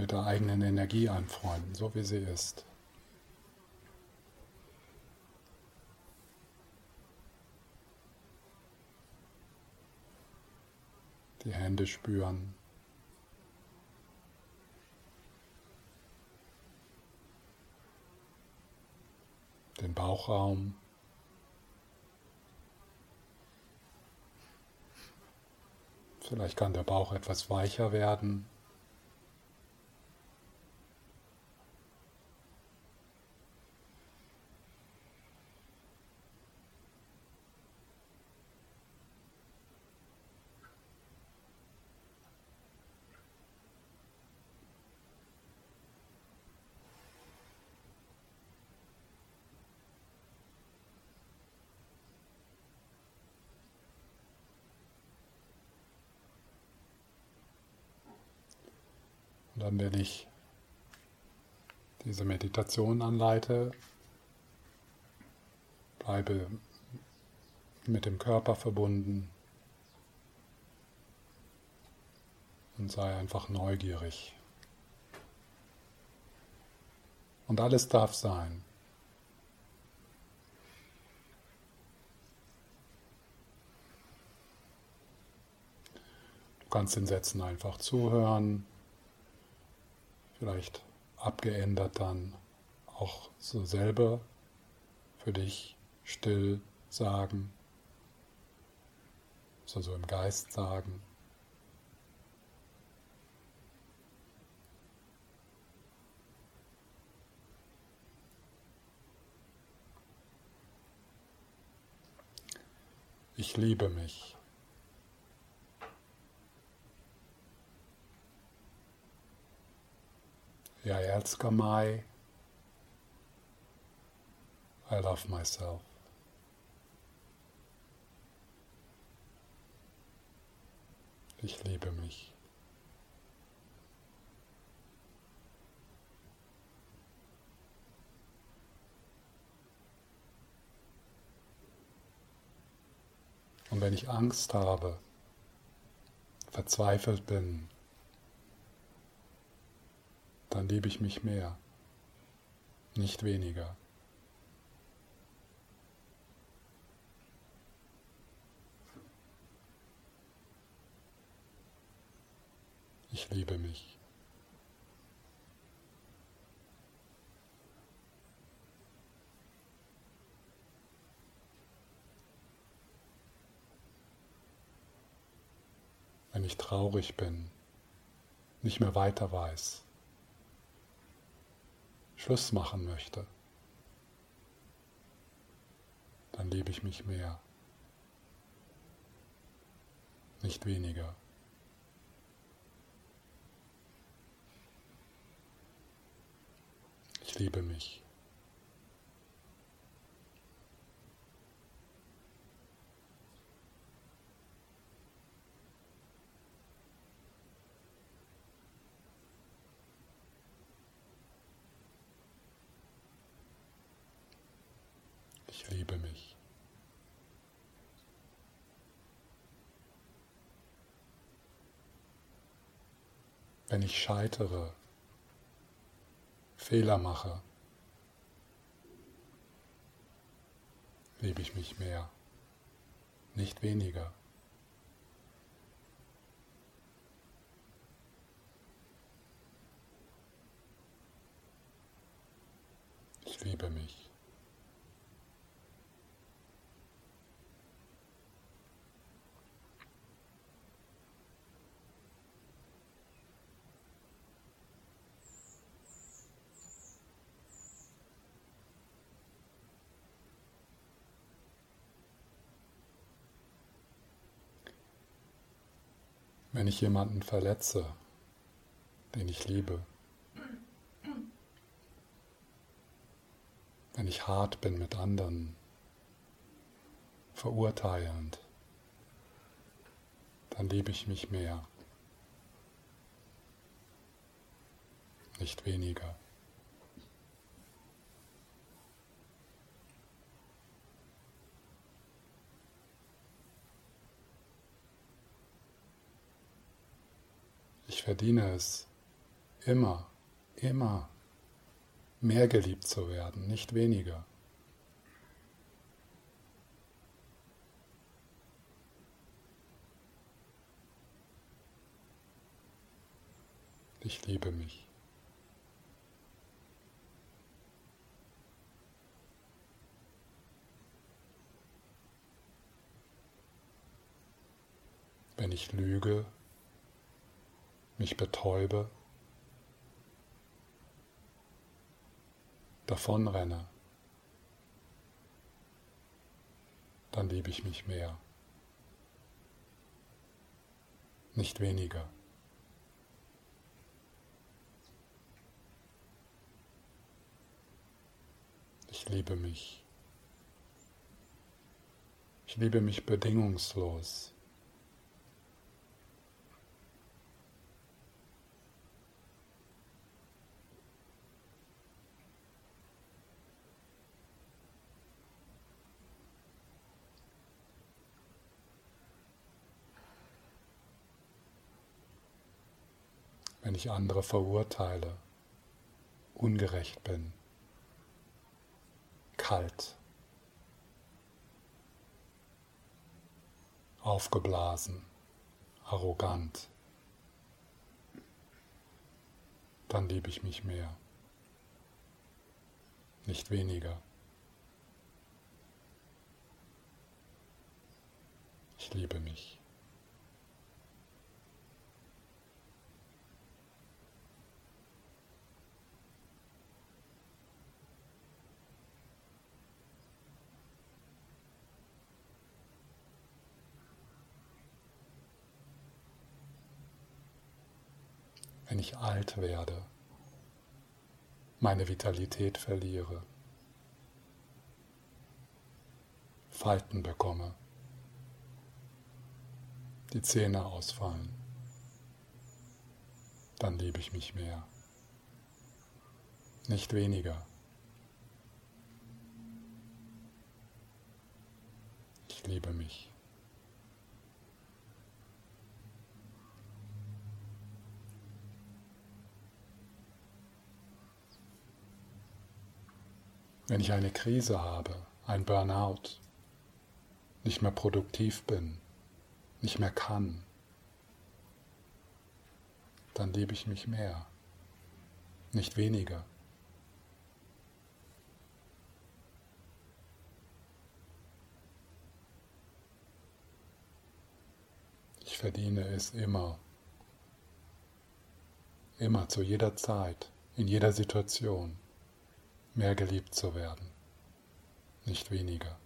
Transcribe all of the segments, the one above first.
mit der eigenen Energie anfreunden, so wie sie ist. Die Hände spüren. Den Bauchraum. Vielleicht kann der Bauch etwas weicher werden. Dann, wenn ich diese Meditation anleite, bleibe mit dem Körper verbunden und sei einfach neugierig. Und alles darf sein. Du kannst den Sätzen einfach zuhören vielleicht abgeändert dann auch so selber für dich still sagen, so, so im Geist sagen. Ich liebe mich. Ja, älskar mig. I love myself. Ich liebe mich. Und wenn ich Angst habe, verzweifelt bin, dann liebe ich mich mehr, nicht weniger. Ich liebe mich. Wenn ich traurig bin, nicht mehr weiter weiß, Schluss machen möchte, dann liebe ich mich mehr, nicht weniger. Ich liebe mich. Liebe mich. Wenn ich scheitere, Fehler mache, liebe ich mich mehr, nicht weniger. Ich liebe mich. Wenn ich jemanden verletze, den ich liebe, wenn ich hart bin mit anderen, verurteilend, dann liebe ich mich mehr, nicht weniger. Ich verdiene es, immer, immer mehr geliebt zu werden, nicht weniger. Ich liebe mich. Wenn ich lüge, mich betäube, davonrenne, dann liebe ich mich mehr, nicht weniger. Ich liebe mich. Ich liebe mich bedingungslos. Wenn ich andere verurteile, ungerecht bin kalt, aufgeblasen, arrogant, dann liebe ich mich mehr, nicht weniger. Ich liebe mich. wenn ich alt werde, meine Vitalität verliere, Falten bekomme, die Zähne ausfallen, dann liebe ich mich mehr, nicht weniger. Ich liebe mich. Wenn ich eine Krise habe, ein Burnout, nicht mehr produktiv bin, nicht mehr kann, dann liebe ich mich mehr, nicht weniger. Ich verdiene es immer, immer zu jeder Zeit, in jeder Situation mehr geliebt zu werden, nicht weniger.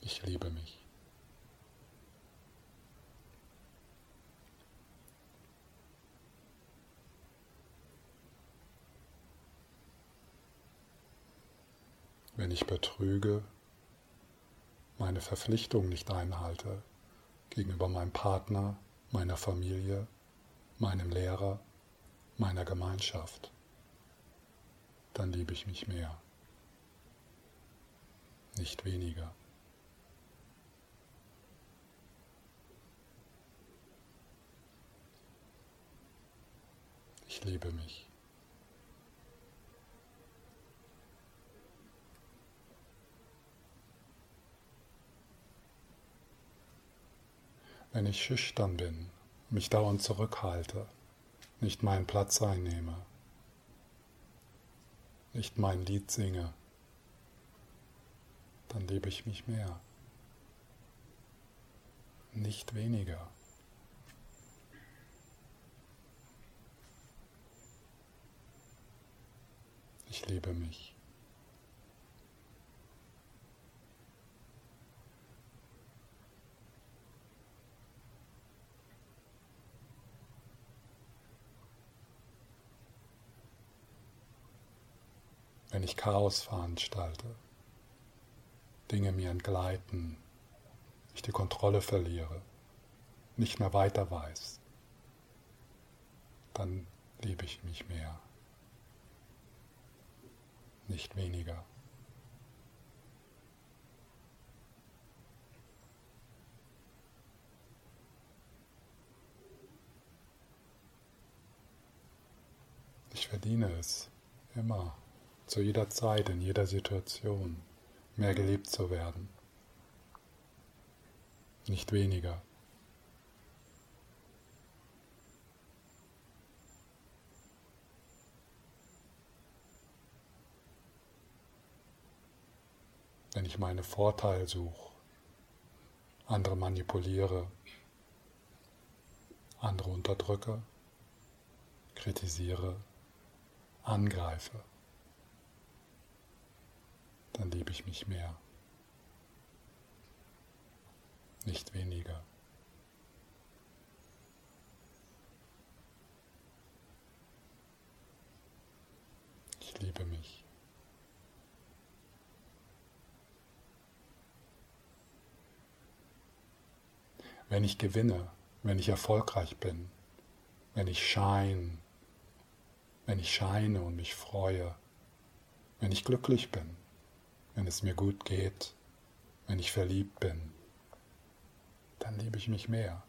Ich liebe mich. Wenn ich betrüge, meine Verpflichtung nicht einhalte gegenüber meinem Partner, meiner Familie, meinem Lehrer, meiner Gemeinschaft, dann liebe ich mich mehr, nicht weniger. Ich liebe mich. Wenn ich schüchtern bin, mich dauernd zurückhalte, nicht meinen Platz einnehme, nicht mein Lied singe, dann liebe ich mich mehr, nicht weniger. Ich liebe mich. wenn ich Chaos veranstalte, Dinge mir entgleiten, ich die Kontrolle verliere, nicht mehr weiter weiß, dann liebe ich mich mehr, nicht weniger. Ich verdiene es immer zu jeder Zeit, in jeder Situation, mehr geliebt zu werden. Nicht weniger. wenn ich meine Vorteile suche, andere manipuliere, andere unterdrücke, kritisiere, angreife, dann liebe ich mich mehr, nicht weniger. Ich liebe mich. wenn ich gewinne, wenn ich erfolgreich bin, wenn ich scheine, wenn ich scheine und mich freue, wenn ich glücklich bin, wenn es mir gut geht, wenn ich verliebt bin, dann liebe ich mich mehr,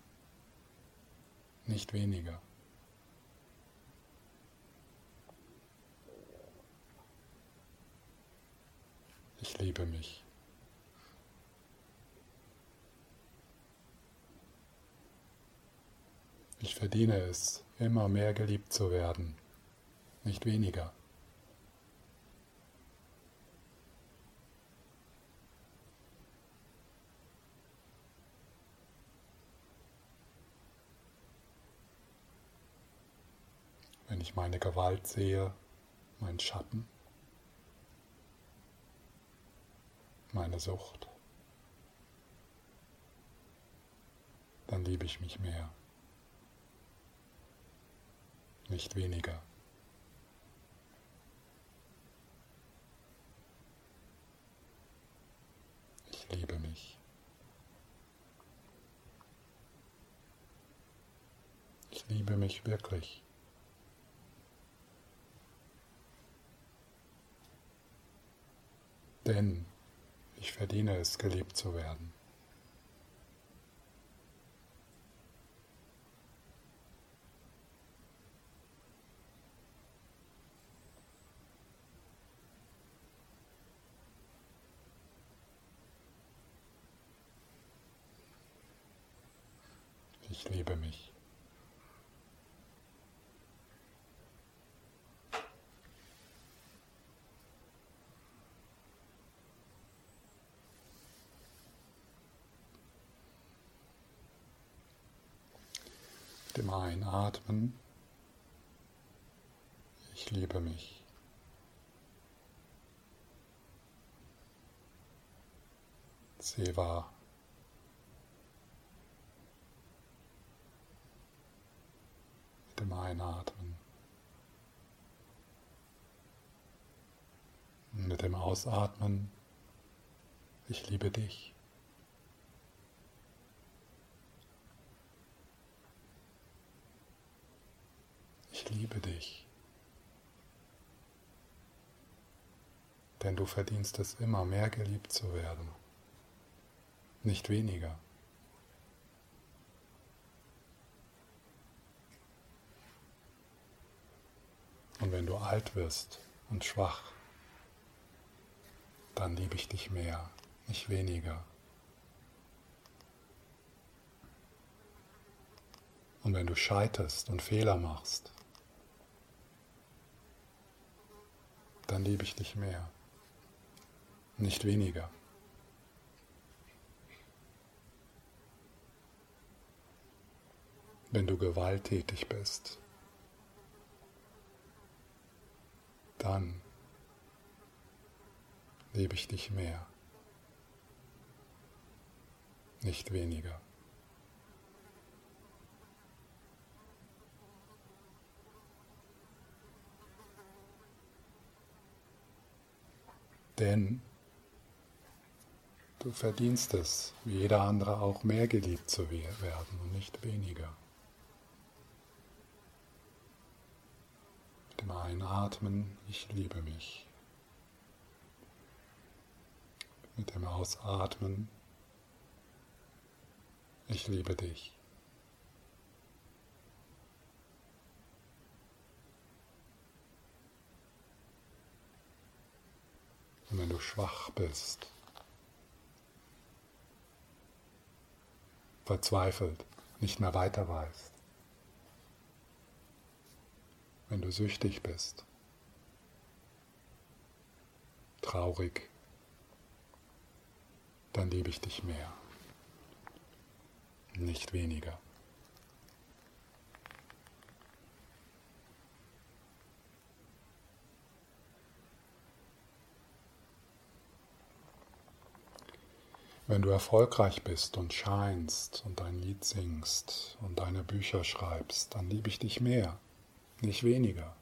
nicht weniger. Ich liebe mich. Ich verdiene es, immer mehr geliebt zu werden, nicht weniger. Ich meine Gewalt sehe, meinen Schatten, meine Sucht, dann liebe ich mich mehr nicht weniger. Ich liebe mich. Ich liebe mich wirklich. Denn ich verdiene es, geliebt zu werden. Ich liebe mich. Mit Einatmen, ich liebe mich. Seva dem Einatmen. Mit dem Ausatmen, ich liebe dich. Ich liebe dich. Denn du verdienst es immer, mehr geliebt zu werden, nicht weniger. Und wenn du alt wirst und schwach, dann liebe ich dich mehr, nicht weniger. Und wenn du scheiterst und Fehler machst, dann liebe ich dich mehr, nicht weniger. Wenn du gewalttätig bist, dann liebe ich dich mehr, nicht weniger. Denn du verdienst es, wie jeder andere auch, mehr geliebt zu werden und nicht weniger. dem Einatmen, ich liebe mich. Mit dem Ausatmen, ich liebe dich. Und wenn du schwach bist, verzweifelt, nicht mehr weiter weißt, wenn du süchtig bist, traurig, dann liebe ich dich mehr, nicht weniger. Wenn du erfolgreich bist und scheinst und dein Lied singst und deine Bücher schreibst, dann liebe ich dich mehr, nicht weniger.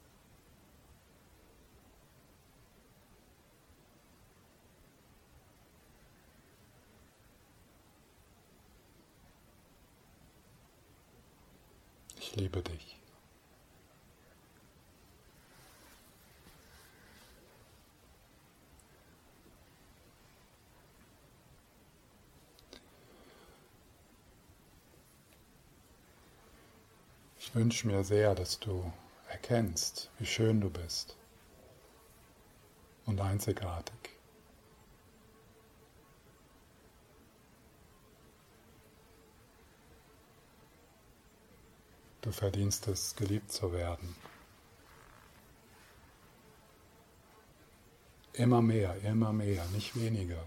Ich liebe dich. Ich wünsche mir sehr, dass du erkennst, wie schön du bist und einzigartig. Du verdienst es, geliebt zu werden. Immer mehr, immer mehr, nicht weniger.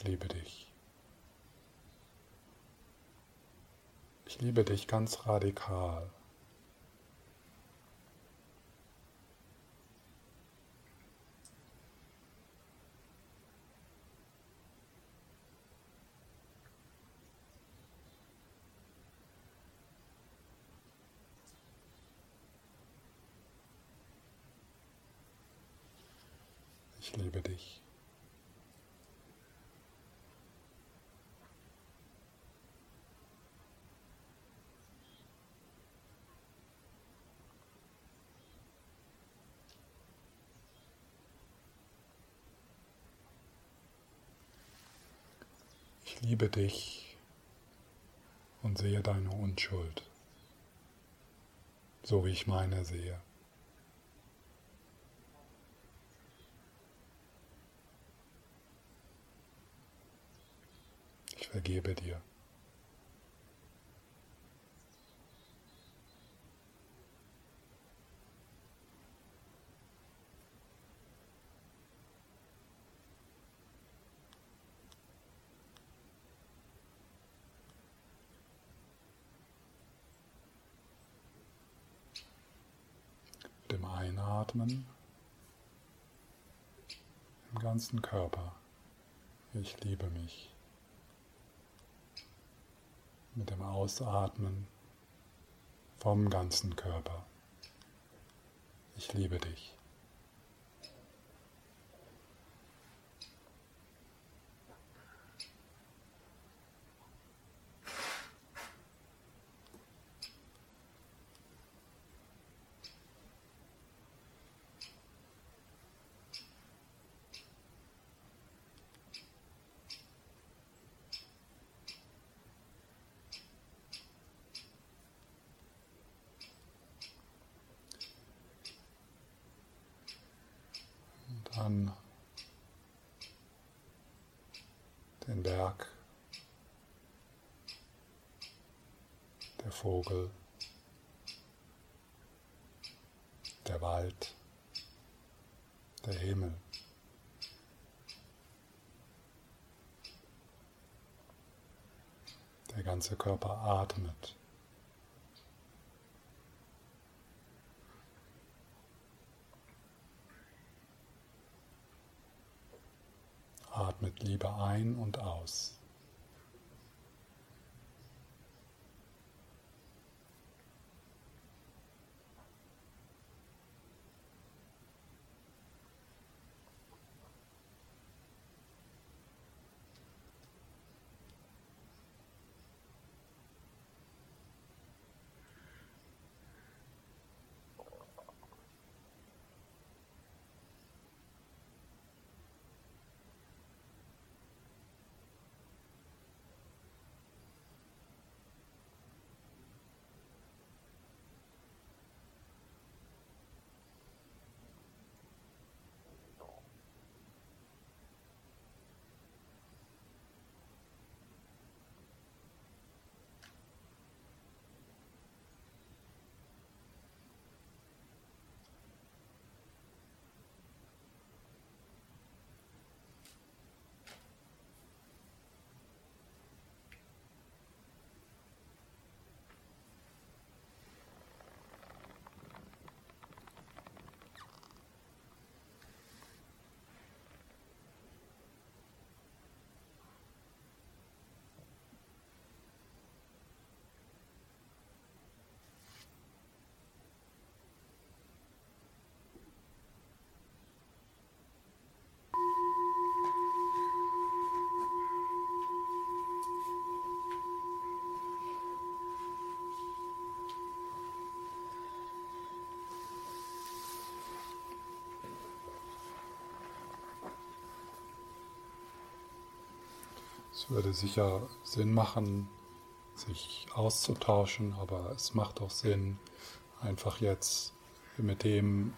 Ich liebe dich. Ich liebe dich ganz radikal. Ich liebe dich. Ich liebe dich und sehe deine Unschuld, so wie ich meine sehe. Ich vergebe dir. dem Einatmen im ganzen Körper. Ich liebe mich. Mit dem Ausatmen vom ganzen Körper. Ich liebe dich. An den Berg, der Vogel, der Wald, der Himmel. Der ganze Körper atmet. Liebe ein und aus. Es würde sicher Sinn machen, sich auszutauschen, aber es macht auch Sinn, einfach jetzt mit dem,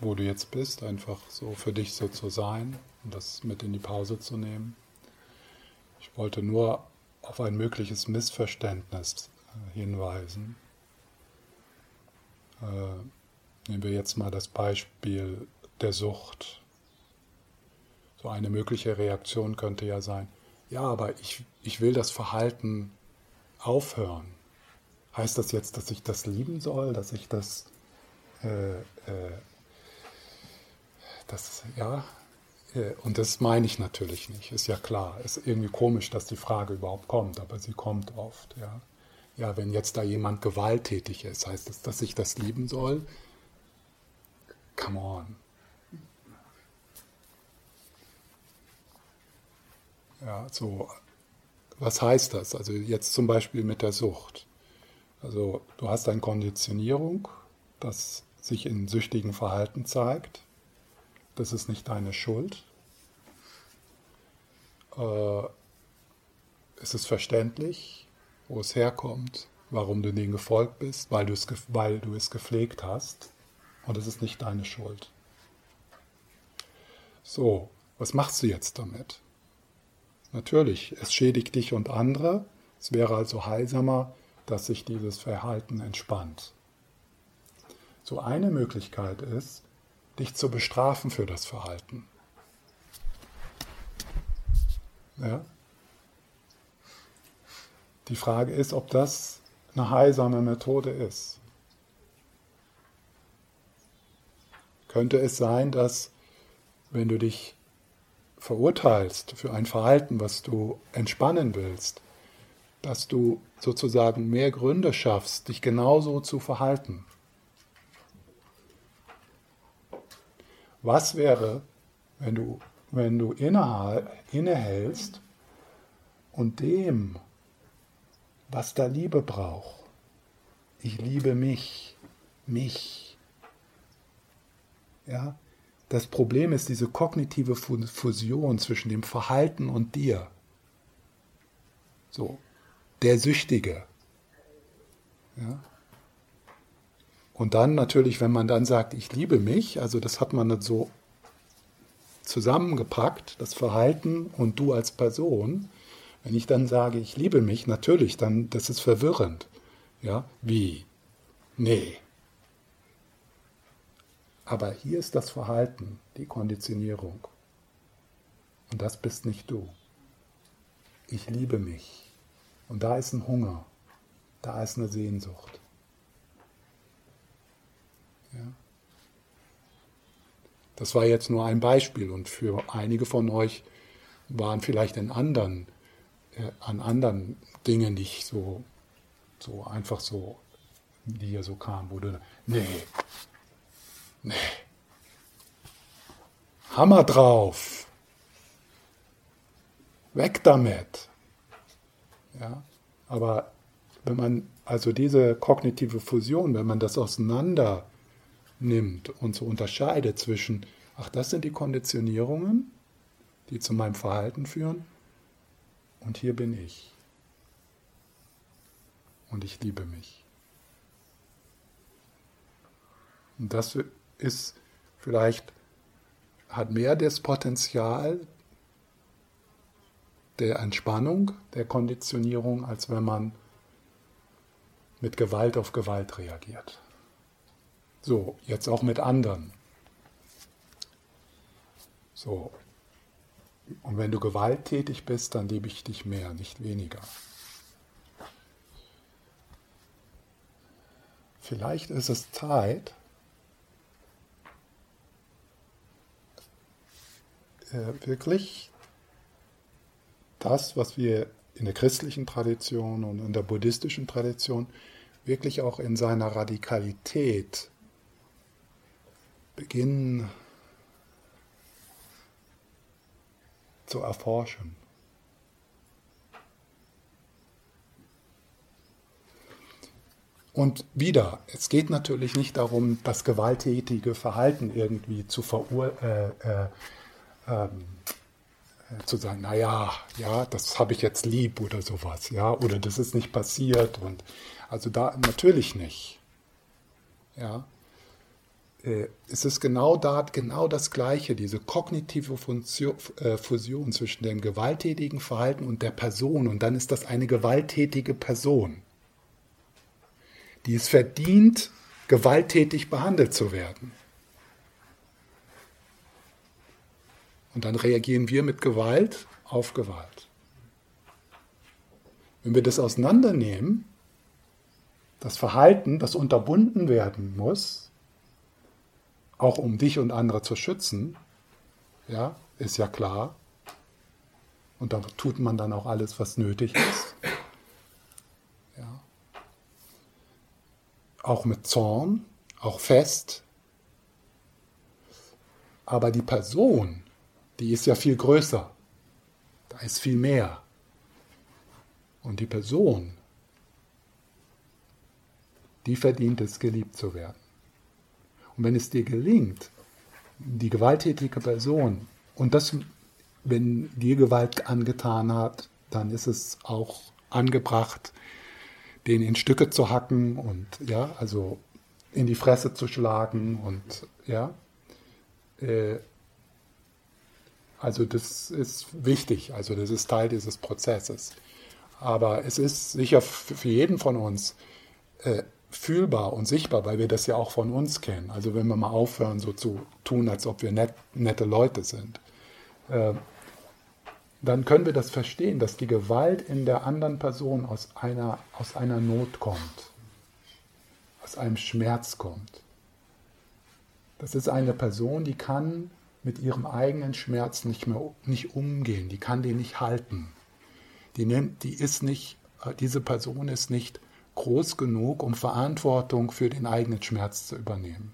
wo du jetzt bist, einfach so für dich so zu sein und das mit in die Pause zu nehmen. Ich wollte nur auf ein mögliches Missverständnis äh, hinweisen. Äh, nehmen wir jetzt mal das Beispiel der Sucht. So eine mögliche Reaktion könnte ja sein, ja, aber ich, ich will das Verhalten aufhören. Heißt das jetzt, dass ich das lieben soll, dass ich das, äh, äh, das ja, äh, und das meine ich natürlich nicht, ist ja klar. Ist irgendwie komisch, dass die Frage überhaupt kommt, aber sie kommt oft, ja. Ja, wenn jetzt da jemand gewalttätig ist, heißt das, dass ich das lieben soll? Come on. Ja, so, was heißt das? Also jetzt zum Beispiel mit der Sucht. Also du hast eine Konditionierung, das sich in süchtigen Verhalten zeigt. Das ist nicht deine Schuld. Äh, es ist verständlich, wo es herkommt, warum du dem gefolgt bist, weil du es, weil du es gepflegt hast. Und es ist nicht deine Schuld. So, was machst du jetzt damit? Natürlich, es schädigt dich und andere. Es wäre also heilsamer, dass sich dieses Verhalten entspannt. So eine Möglichkeit ist, dich zu bestrafen für das Verhalten. Ja? Die Frage ist, ob das eine heilsame Methode ist. Könnte es sein, dass wenn du dich verurteilst für ein Verhalten, was du entspannen willst, dass du sozusagen mehr Gründe schaffst, dich genauso zu verhalten. Was wäre, wenn du, wenn du innehältst und dem, was da Liebe braucht, ich liebe mich, mich, ja, das Problem ist diese kognitive Fusion zwischen dem Verhalten und dir. So, der Süchtige. Ja. Und dann natürlich, wenn man dann sagt, ich liebe mich, also das hat man so zusammengepackt, das Verhalten und du als Person. Wenn ich dann sage, ich liebe mich, natürlich, dann das ist verwirrend. Ja, wie? Nee, aber hier ist das Verhalten, die Konditionierung. Und das bist nicht du. Ich liebe mich. Und da ist ein Hunger. Da ist eine Sehnsucht. Ja. Das war jetzt nur ein Beispiel und für einige von euch waren vielleicht in anderen, äh, an anderen Dingen nicht so, so einfach so, die hier so kamen, wo du, nee, Nee. Hammer drauf. Weg damit. Ja, aber wenn man also diese kognitive Fusion, wenn man das auseinander nimmt und so unterscheidet zwischen, ach, das sind die Konditionierungen, die zu meinem Verhalten führen, und hier bin ich. Und ich liebe mich. Und das ist vielleicht, hat mehr das Potenzial der Entspannung, der Konditionierung, als wenn man mit Gewalt auf Gewalt reagiert. So, jetzt auch mit anderen. So. Und wenn du gewalttätig bist, dann liebe ich dich mehr, nicht weniger. Vielleicht ist es Zeit, äh, wirklich das, was wir in der christlichen Tradition und in der buddhistischen Tradition wirklich auch in seiner Radikalität beginnen zu erforschen. Und wieder, es geht natürlich nicht darum, das gewalttätige Verhalten irgendwie zu verurteilen. Äh, äh, ähm, zu sagen, naja, ja, das habe ich jetzt lieb oder sowas, ja, oder das ist nicht passiert und also da natürlich nicht. Ja. Äh, es ist genau da, genau das Gleiche, diese kognitive Funktion, äh, Fusion zwischen dem gewalttätigen Verhalten und der Person und dann ist das eine gewalttätige Person, die es verdient, gewalttätig behandelt zu werden. Und dann reagieren wir mit Gewalt auf Gewalt. Wenn wir das auseinandernehmen, das Verhalten, das unterbunden werden muss, auch um dich und andere zu schützen, ja, ist ja klar. Und da tut man dann auch alles, was nötig ist. Ja. Auch mit Zorn, auch fest. Aber die Person, die ist ja viel größer. Da ist viel mehr. Und die Person, die verdient es, geliebt zu werden. Und wenn es dir gelingt, die gewalttätige Person, und das, wenn dir Gewalt angetan hat, dann ist es auch angebracht, den in Stücke zu hacken und ja, also in die Fresse zu schlagen und ja, äh, also das ist wichtig, also das ist Teil dieses Prozesses. Aber es ist sicher für jeden von uns äh, fühlbar und sichtbar, weil wir das ja auch von uns kennen. Also wenn wir mal aufhören, so zu tun, als ob wir net, nette Leute sind, äh, dann können wir das verstehen, dass die Gewalt in der anderen Person aus einer, aus einer Not kommt, aus einem Schmerz kommt. Das ist eine Person, die kann mit ihrem eigenen Schmerz nicht mehr nicht umgehen, die kann den nicht halten. Die, nimmt, die ist nicht, äh, diese Person ist nicht groß genug, um Verantwortung für den eigenen Schmerz zu übernehmen.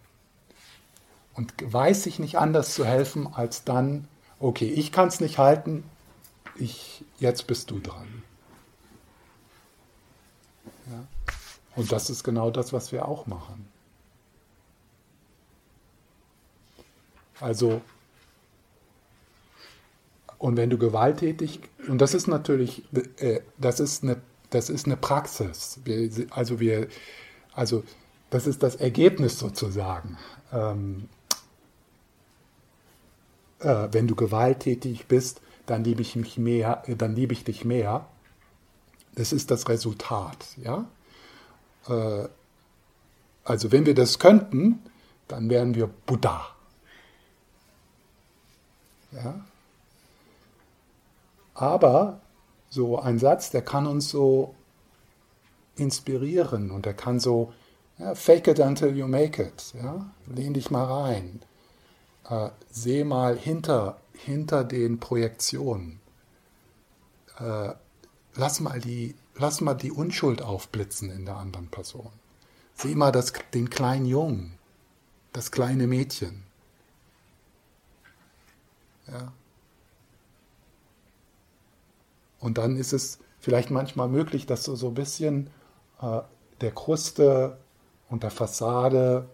Und weiß sich nicht anders zu helfen, als dann, okay, ich kann es nicht halten, ich, jetzt bist du dran. Ja? Und das ist genau das, was wir auch machen. Also und wenn du gewalttätig, und das ist natürlich, äh, das ist eine, das ist eine Praxis. Wir, also wir, also das ist das Ergebnis sozusagen. Ähm, äh, wenn du gewalttätig bist, dann liebe ich mich mehr, äh, dann liebe ich dich mehr. Das ist das Resultat, ja. Äh, also wenn wir das könnten, dann wären wir Buddha. Ja? Aber so ein Satz, der kann uns so inspirieren und der kann so, ja, fake it until you make it. Ja? Lehn dich mal rein. Äh, seh mal hinter, hinter den Projektionen. Äh, lass, mal die, lass mal die Unschuld aufblitzen in der anderen Person. Sieh mal das, den kleinen Jungen, das kleine Mädchen. Ja. Und dann ist es vielleicht manchmal möglich, dass du so ein bisschen äh, der Kruste und der Fassade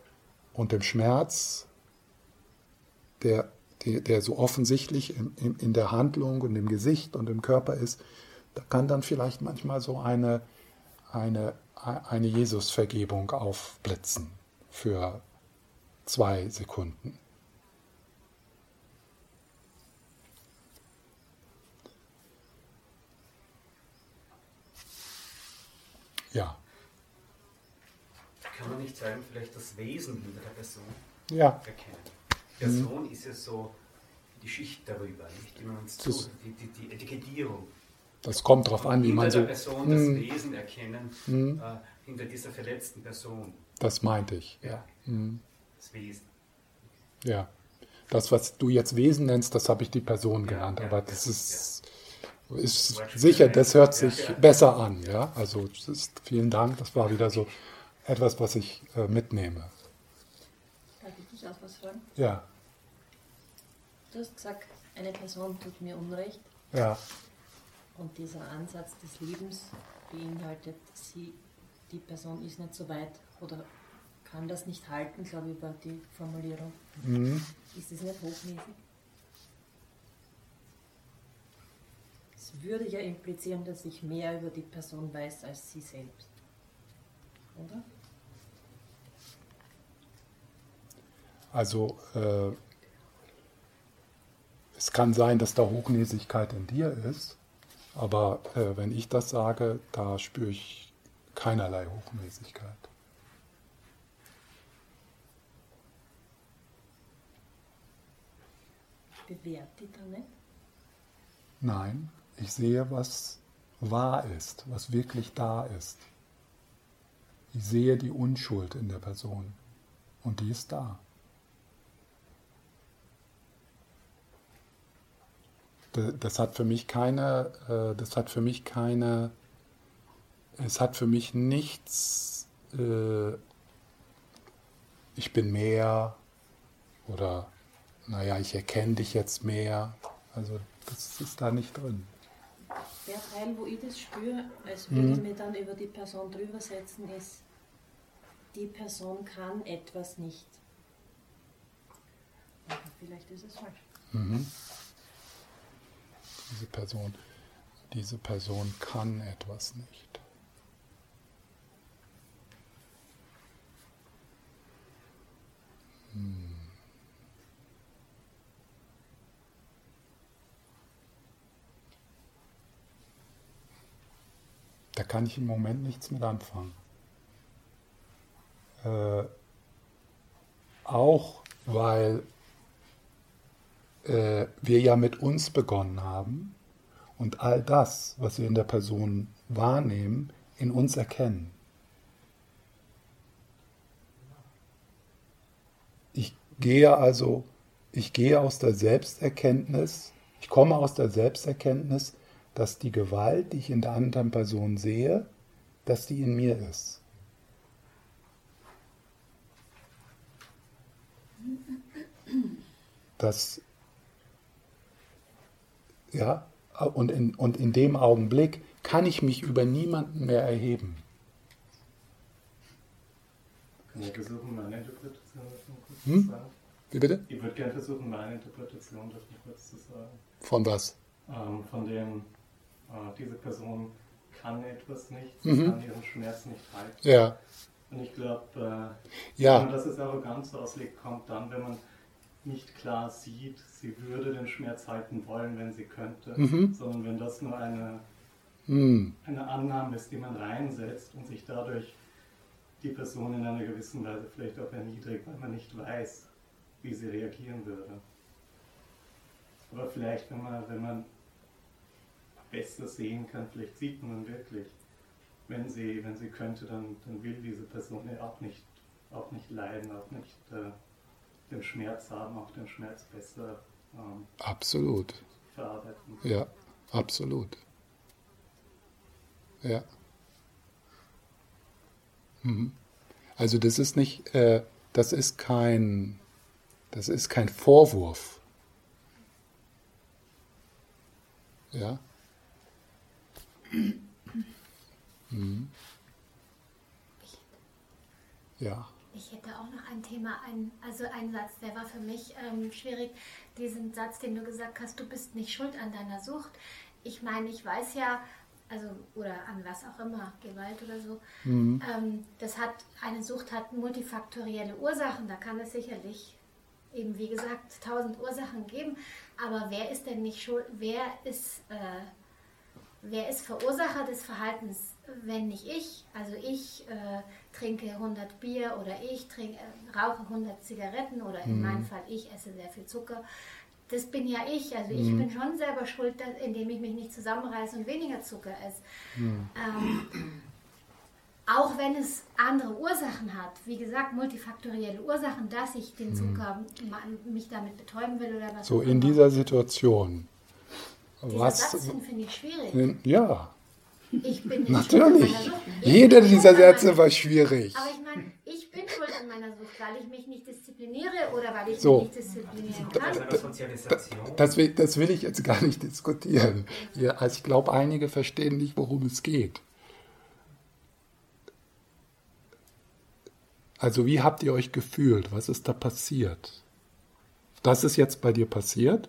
und dem Schmerz, der, der, der so offensichtlich in, in, in, der Handlung und im Gesicht und im Körper ist, da kann dann vielleicht manchmal so eine, eine, eine Jesus-Vergebung aufblitzen für zwei Sekunden. Ja. Kann man nicht sagen, vielleicht das Wesen hinter der Person ja. erkennen? Person mhm. ist ja so die Schicht darüber, nicht? Die, man uns zu, die, die, die Etikettierung. Das kommt darauf an, wie man so. Hinter der Person das mhm. Wesen erkennen, mhm. äh, hinter dieser verletzten Person. Das meinte ich. Ja. Mhm. Das Wesen. Ja. Das, was du jetzt Wesen nennst, das habe ich die Person ja, genannt, ja, aber das ist ist sicher, das hört sich besser an. Ja? Also ist, vielen Dank, das war wieder so etwas, was ich äh, mitnehme. Darf ich dich auch was fragen? Ja. Du hast gesagt, eine Person tut mir Unrecht. Ja. Und dieser Ansatz des Lebens beinhaltet, sie, die Person ist nicht so weit oder kann das nicht halten, glaube ich, über die Formulierung. Mhm. Ist das nicht hochmäßig? Das würde ja implizieren, dass ich mehr über die Person weiß als sie selbst. Oder? Also äh, es kann sein, dass da Hochnäsigkeit in dir ist, aber äh, wenn ich das sage, da spüre ich keinerlei Hochnäsigkeit. Bewährt die dann nicht? Nein, ich sehe, was wahr ist, was wirklich da ist. Ich sehe die Unschuld in der Person und die ist da. Das hat für mich keine, äh, das hat für mich keine, es hat für mich nichts, äh, ich bin mehr oder naja, ich erkenne dich jetzt mehr. Also das ist da nicht drin. Der Teil, wo ich das spüre, als würde mhm. ich mir dann über die Person drüber setzen, ist, die Person kann etwas nicht. Aber vielleicht ist es falsch. Mhm. Diese Person, diese Person kann etwas nicht. Hm. Da kann ich im Moment nichts mit anfangen. Äh, auch weil äh, wir ja mit uns begonnen haben und all das, was wir in der Person wahrnehmen, in uns erkennen. Ich gehe also, ich gehe aus der Selbsterkenntnis, ich komme aus der Selbsterkenntnis, dass die Gewalt, die ich in der anderen Person sehe, dass die in mir ist. Dass, ja, und in, und in dem Augenblick kann ich mich über niemanden mehr erheben. Kann ich versuchen, meine Interpretation davon kurz hm? zu sagen? Wie bitte? Ich würde gerne versuchen, meine Interpretation davon kurz zu sagen. Von was? Ähm, von dem, diese Person kann etwas nicht, mhm. kann ihren Schmerz nicht halten. Ja. Und ich glaube, äh, ja. wenn man das als Arroganz auslegt, kommt dann, wenn man nicht klar sieht, sie würde den Schmerz halten wollen, wenn sie könnte, mhm. sondern wenn das nur eine, mhm. eine Annahme ist, die man reinsetzt und sich dadurch die Person in einer gewissen Weise vielleicht auch erniedrigt, weil man nicht weiß, wie sie reagieren würde. Aber vielleicht, wenn man, wenn man besser sehen kann. Vielleicht sieht man wirklich, wenn sie, wenn sie könnte, dann, dann will diese Person ja auch nicht, auch nicht leiden, auch nicht äh, den Schmerz haben, auch den Schmerz besser ähm, absolut. verarbeiten. Ja, absolut. Ja. Mhm. Also das ist nicht, äh, das ist kein, das ist kein Vorwurf. Ja, Mhm. Ja. Ich hätte auch noch ein Thema, ein, also ein Satz, der war für mich ähm, schwierig. Diesen Satz, den du gesagt hast, du bist nicht schuld an deiner Sucht. Ich meine, ich weiß ja, also oder an was auch immer, Gewalt oder so. Mhm. Ähm, das hat eine Sucht hat multifaktorielle Ursachen. Da kann es sicherlich eben wie gesagt tausend Ursachen geben. Aber wer ist denn nicht schuld? Wer ist äh, wer ist Verursacher des Verhaltens, wenn nicht ich? Also ich äh, trinke 100 Bier oder ich trinke, äh, rauche 100 Zigaretten oder in mhm. meinem Fall ich esse sehr viel Zucker. Das bin ja ich. Also ich mhm. bin schon selber schuld, indem ich mich nicht zusammenreiße und weniger Zucker esse. Mhm. Ähm, auch wenn es andere Ursachen hat, wie gesagt, multifaktorielle Ursachen, dass ich den mhm. Zucker mich damit betäuben will oder was. So in dieser Situation dieser was, Satz finde ich schwierig. Ja. Ich bin Natürlich. Jeder dieser Sätze war schwierig. Aber ich meine, ich bin schuld an meiner Sucht, weil ich mich nicht diszipliniere oder weil ich so. mich nicht disziplinieren kann. Das will, das will ich jetzt gar nicht diskutieren. Ja, also ich glaube, einige verstehen nicht, worum es geht. Also wie habt ihr euch gefühlt? Was ist da passiert? Das ist jetzt bei dir passiert?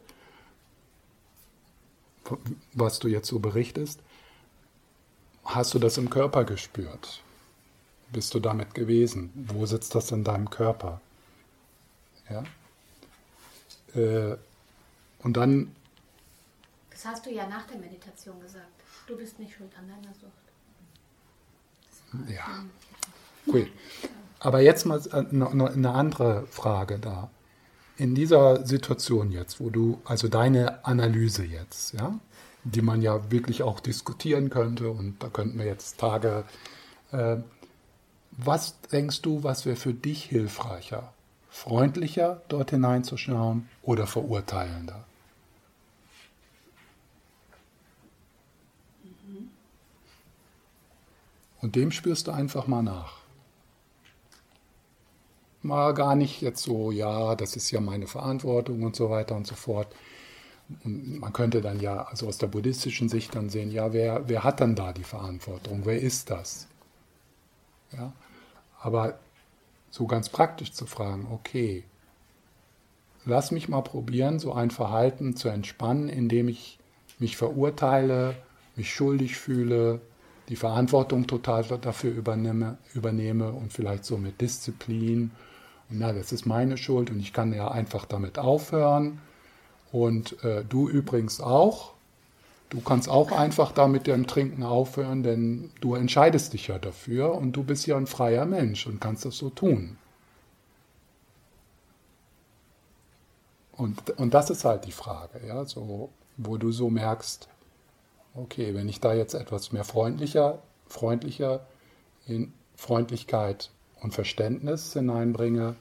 Was du jetzt so berichtest, hast du das im Körper gespürt? Bist du damit gewesen? Wo sitzt das in deinem Körper? Ja? Äh, und dann. Das hast du ja nach der Meditation gesagt. Du bist nicht schuld an deiner Sucht. Ja. Cool. Aber jetzt mal eine andere Frage da. In dieser Situation jetzt, wo du, also deine Analyse jetzt, ja, die man ja wirklich auch diskutieren könnte und da könnten wir jetzt Tage. Äh, was denkst du, was wäre für dich hilfreicher? Freundlicher dort hineinzuschauen oder verurteilender? Und dem spürst du einfach mal nach. Mal gar nicht jetzt so, ja, das ist ja meine Verantwortung und so weiter und so fort. Und man könnte dann ja, also aus der buddhistischen Sicht dann sehen, ja, wer, wer hat dann da die Verantwortung? Wer ist das? Ja, aber so ganz praktisch zu fragen, okay, lass mich mal probieren, so ein Verhalten zu entspannen, indem ich mich verurteile, mich schuldig fühle, die Verantwortung total dafür übernehme, übernehme und vielleicht so mit Disziplin. Na, das ist meine Schuld und ich kann ja einfach damit aufhören. Und äh, du übrigens auch. Du kannst auch einfach da mit dem Trinken aufhören, denn du entscheidest dich ja dafür und du bist ja ein freier Mensch und kannst das so tun. Und, und das ist halt die Frage, ja, so, wo du so merkst, okay, wenn ich da jetzt etwas mehr freundlicher, freundlicher in Freundlichkeit und Verständnis hineinbringe,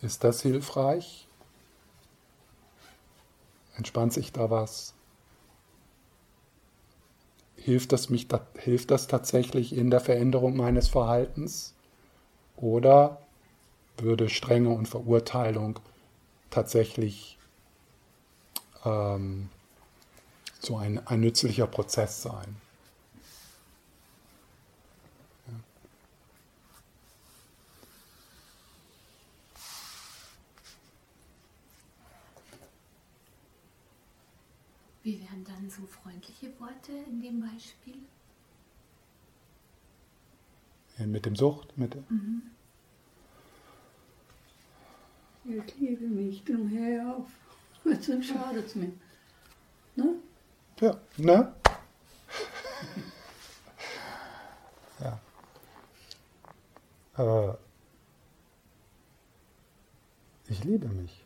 ist das hilfreich? Entspannt sich da was? Hilft das, mich, hilft das tatsächlich in der Veränderung meines Verhaltens? Oder würde Strenge und Verurteilung tatsächlich ähm, so ein, ein nützlicher Prozess sein. Ja. Wie wären dann so freundliche Worte in dem Beispiel? Mit dem Sucht? Mit mhm. Ich liebe mich, drum hör auf, sonst schadet es mir. Ne? Ja, ne? ja. Äh, ich liebe mich.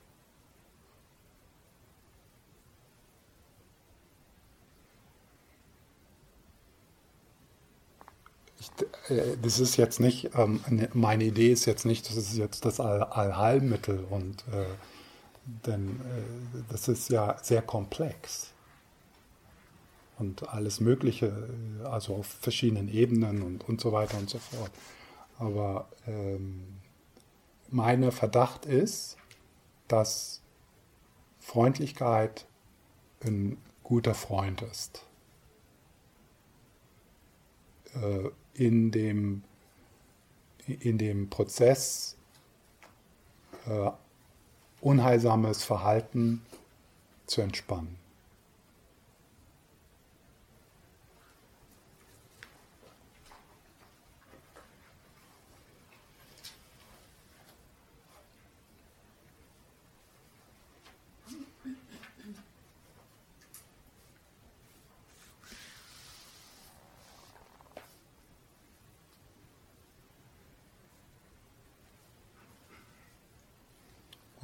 Das ist jetzt nicht, ähm, ne, meine Idee ist jetzt nicht, das ist jetzt das All Allheilmittel und äh, denn äh, das ist ja sehr komplex und alles Mögliche, also auf verschiedenen Ebenen und, und so weiter und so fort. Aber ähm, mein Verdacht ist, dass Freundlichkeit ein guter Freund ist. Äh, in, dem, in dem Prozess äh, unheilsames Verhalten zu entspannen.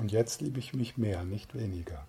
Und jetzt liebe ich mich mehr, nicht weniger.